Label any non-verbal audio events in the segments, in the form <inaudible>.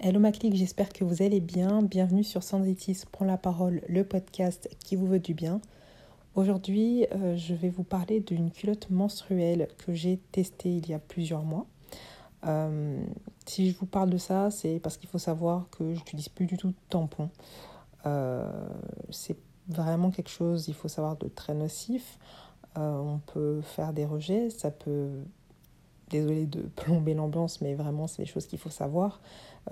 Hello ma clique, j'espère que vous allez bien. Bienvenue sur Sandritis Prends la parole, le podcast qui vous veut du bien. Aujourd'hui, euh, je vais vous parler d'une culotte menstruelle que j'ai testée il y a plusieurs mois. Euh, si je vous parle de ça, c'est parce qu'il faut savoir que je n'utilise plus du tout de tampon. Euh, c'est vraiment quelque chose, il faut savoir, de très nocif. on peut faire des rejets, ça peut désolé de <laughs> plomber l'ambiance, mais vraiment, c'est des choses qu'il faut savoir,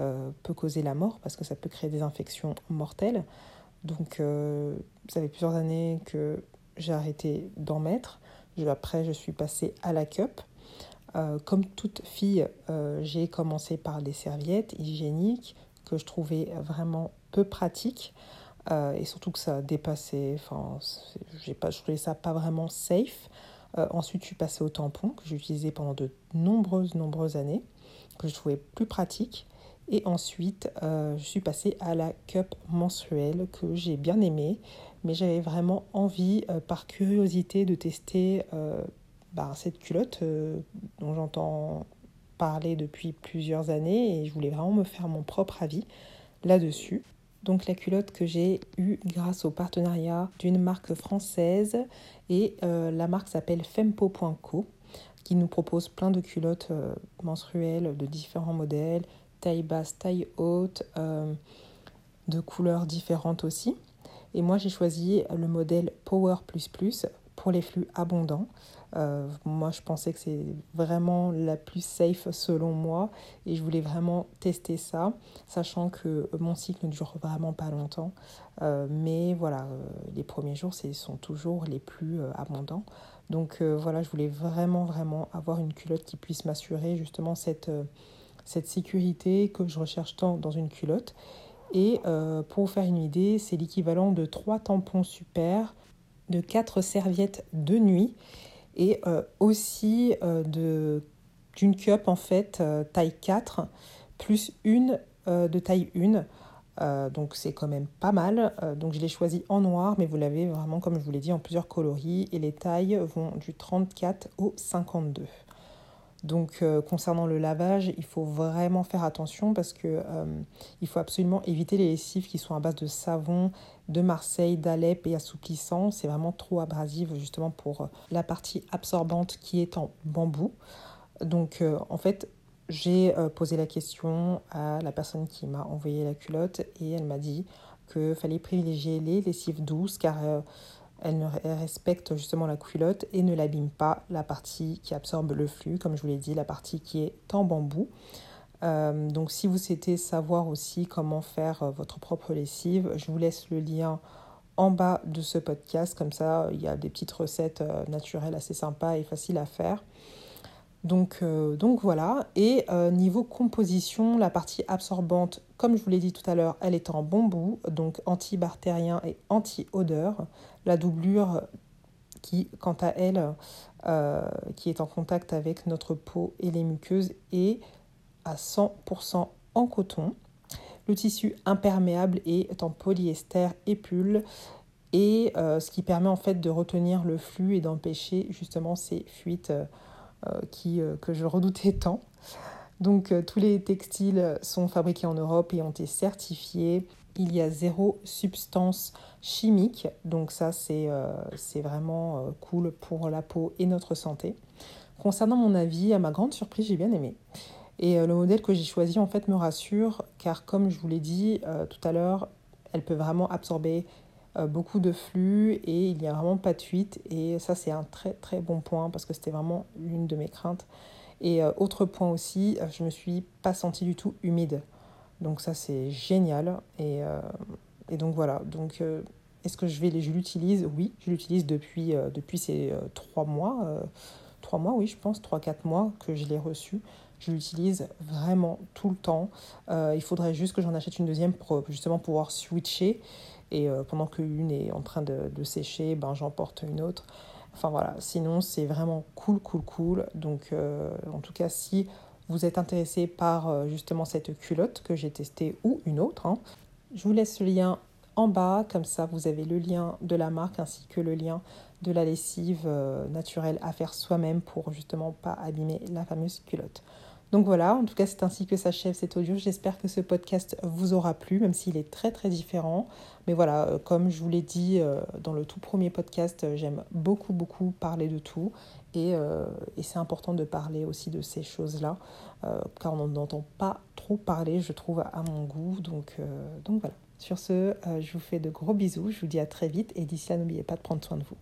euh, peut causer la mort parce que ça peut créer des infections mortelles. Donc, euh, ça fait plusieurs années que j'ai arrêté d'en mettre. après, je suis passée à la cup. Euh, comme toute fille, j'ai commencé par des serviettes hygiéniques que je trouvais vraiment peu pratiques. et surtout que ça dépassait, enfin, pas, je trouvais ça pas vraiment safe. Euh, ensuite, je suis passée au tampon que j'ai utilisé pendant de nombreuses, nombreuses années, que je trouvais plus pratique. Et ensuite, euh, je suis passée à la cup mensuelle que j'ai bien aimée, mais j'avais vraiment envie, euh, par curiosité, de tester bah, cette culotte dont j'entends parler depuis plusieurs années et je voulais vraiment me faire mon propre avis là-dessus. Donc la culotte que j'ai eue grâce au partenariat d'une marque française et euh, la marque s'appelle fempo.co qui nous propose plein de culottes euh, menstruelles de différents modèles, taille basse, taille haute, euh, de couleurs différentes aussi. Et moi j'ai choisi le modèle Power pour les flux abondants. Euh, moi, je pensais que c'est vraiment la plus safe selon moi et je voulais vraiment tester ça, sachant que mon cycle ne dure vraiment pas longtemps. Euh, mais voilà, euh, les premiers jours, ce sont toujours les plus abondants. Donc voilà, je voulais vraiment, vraiment avoir une culotte qui puisse m'assurer justement cette, cette sécurité que je recherche tant dans une culotte. Et pour vous faire une idée, c'est l'équivalent de 3 tampons super, de 4 serviettes de nuit et euh, aussi euh, d'une cup en fait euh, taille 4 plus une de taille 1. donc c'est quand même pas mal. donc je l'ai choisi en noir, mais vous l'avez vraiment, comme je vous l'ai dit, en plusieurs coloris. Et les tailles vont du 34 au 52. Donc concernant le lavage, il faut vraiment faire attention parce que il faut absolument éviter les lessives qui sont à base de savon de Marseille, d'Alep et assouplissant. C'est vraiment trop abrasif justement pour euh, la partie absorbante qui est en bambou. Donc euh, en fait, j'ai euh, posé la question à la personne qui m'a envoyé la culotte et elle m'a dit qu'il fallait privilégier les lessives douces car elles respectent justement la culotte et ne l'abîment pas la partie qui absorbe le flux, comme je vous l'ai dit, la partie qui est en bambou. Euh, donc si vous souhaitez savoir aussi comment faire euh, votre propre lessive, je vous laisse le lien en bas de ce podcast. Comme ça, il y a des petites recettes euh, naturelles assez sympas et faciles à faire. Donc, donc voilà. Et niveau composition, la partie absorbante, comme je vous l'ai dit tout à l'heure, elle est en bambou, donc antibactérien et anti-odeur. La doublure qui, quant à elle, qui est en contact avec notre peau et les muqueuses, est à 100% en coton. Le tissu imperméable est en polyester et pull et euh, ce qui permet en fait de retenir le flux et d'empêcher justement ces fuites euh, euh, qui, que je redoutais tant. Donc tous les textiles sont fabriqués en Europe et ont été certifiés. Il y a zéro substance chimique, donc ça c'est vraiment cool pour la peau et notre santé. Concernant mon avis, à ma grande surprise, j'ai bien aimé. Et euh, le modèle que j'ai choisi en fait me rassure car comme je vous l'ai dit euh, tout à l'heure, elle peut vraiment absorber euh, beaucoup de flux et il n'y a vraiment pas de fuite et ça c'est un très très bon point parce que c'était vraiment l'une de mes craintes. Et autre point aussi, je me suis pas sentie du tout humide. Donc ça c'est génial et, et, donc voilà. Donc est-ce que je vais je l'utilise? Oui, je l'utilise depuis depuis ces trois mois, trois mois oui je pense trois quatre mois que je l'ai reçu. Je l'utilise vraiment tout le temps. Euh, il faudrait juste que j'en achète une deuxième pour justement pouvoir switcher. Et euh, pendant qu'une est en train de, sécher, ben, j'emporte une autre. Enfin voilà, sinon c'est vraiment cool, cool, cool. Donc euh, en tout cas, si vous êtes intéressé par justement cette culotte que j'ai testée ou une autre, hein, je vous laisse le lien en bas. Comme ça, vous avez le lien de la marque ainsi que le lien de la lessive naturelle à faire soi-même pour justement pas abîmer la fameuse culotte. Donc voilà, en tout cas c'est ainsi que s'achève cet audio. J'espère que ce podcast vous aura plu, même s'il est très très différent. Mais voilà, euh, comme je vous l'ai dit euh, dans le tout premier podcast, euh, j'aime beaucoup beaucoup parler de tout. Et, et c'est important de parler aussi de ces choses-là, car on n'entend pas trop parler, je trouve, à mon goût. Donc, donc voilà. Sur ce, je vous fais de gros bisous, je vous dis à très vite et d'ici là, n'oubliez pas de prendre soin de vous.